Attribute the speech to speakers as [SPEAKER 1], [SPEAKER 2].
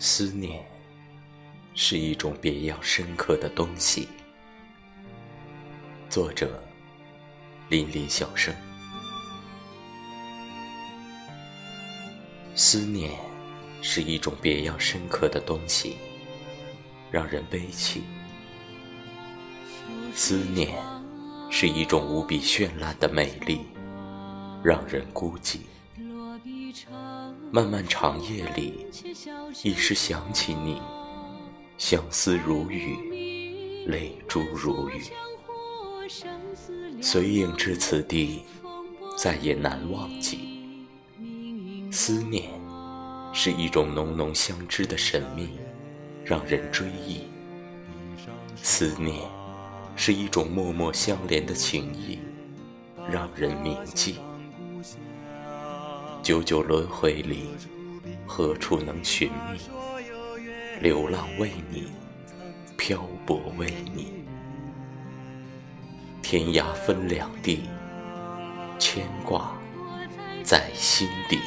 [SPEAKER 1] 思念是一种别样深刻的东西。作者：林林小生。思念是一种别样深刻的东西，让人悲戚。思念是一种无比绚烂的美丽，让人孤寂。漫漫长夜里，一时想起你，相思如雨，泪珠如雨。随影至此地，再也难忘记。思念是一种浓浓相知的神秘，让人追忆。思念是一种默默相连的情谊，让人铭记。九九轮回里，何处能寻觅？流浪为你，漂泊为你，天涯分两地，牵挂在心底。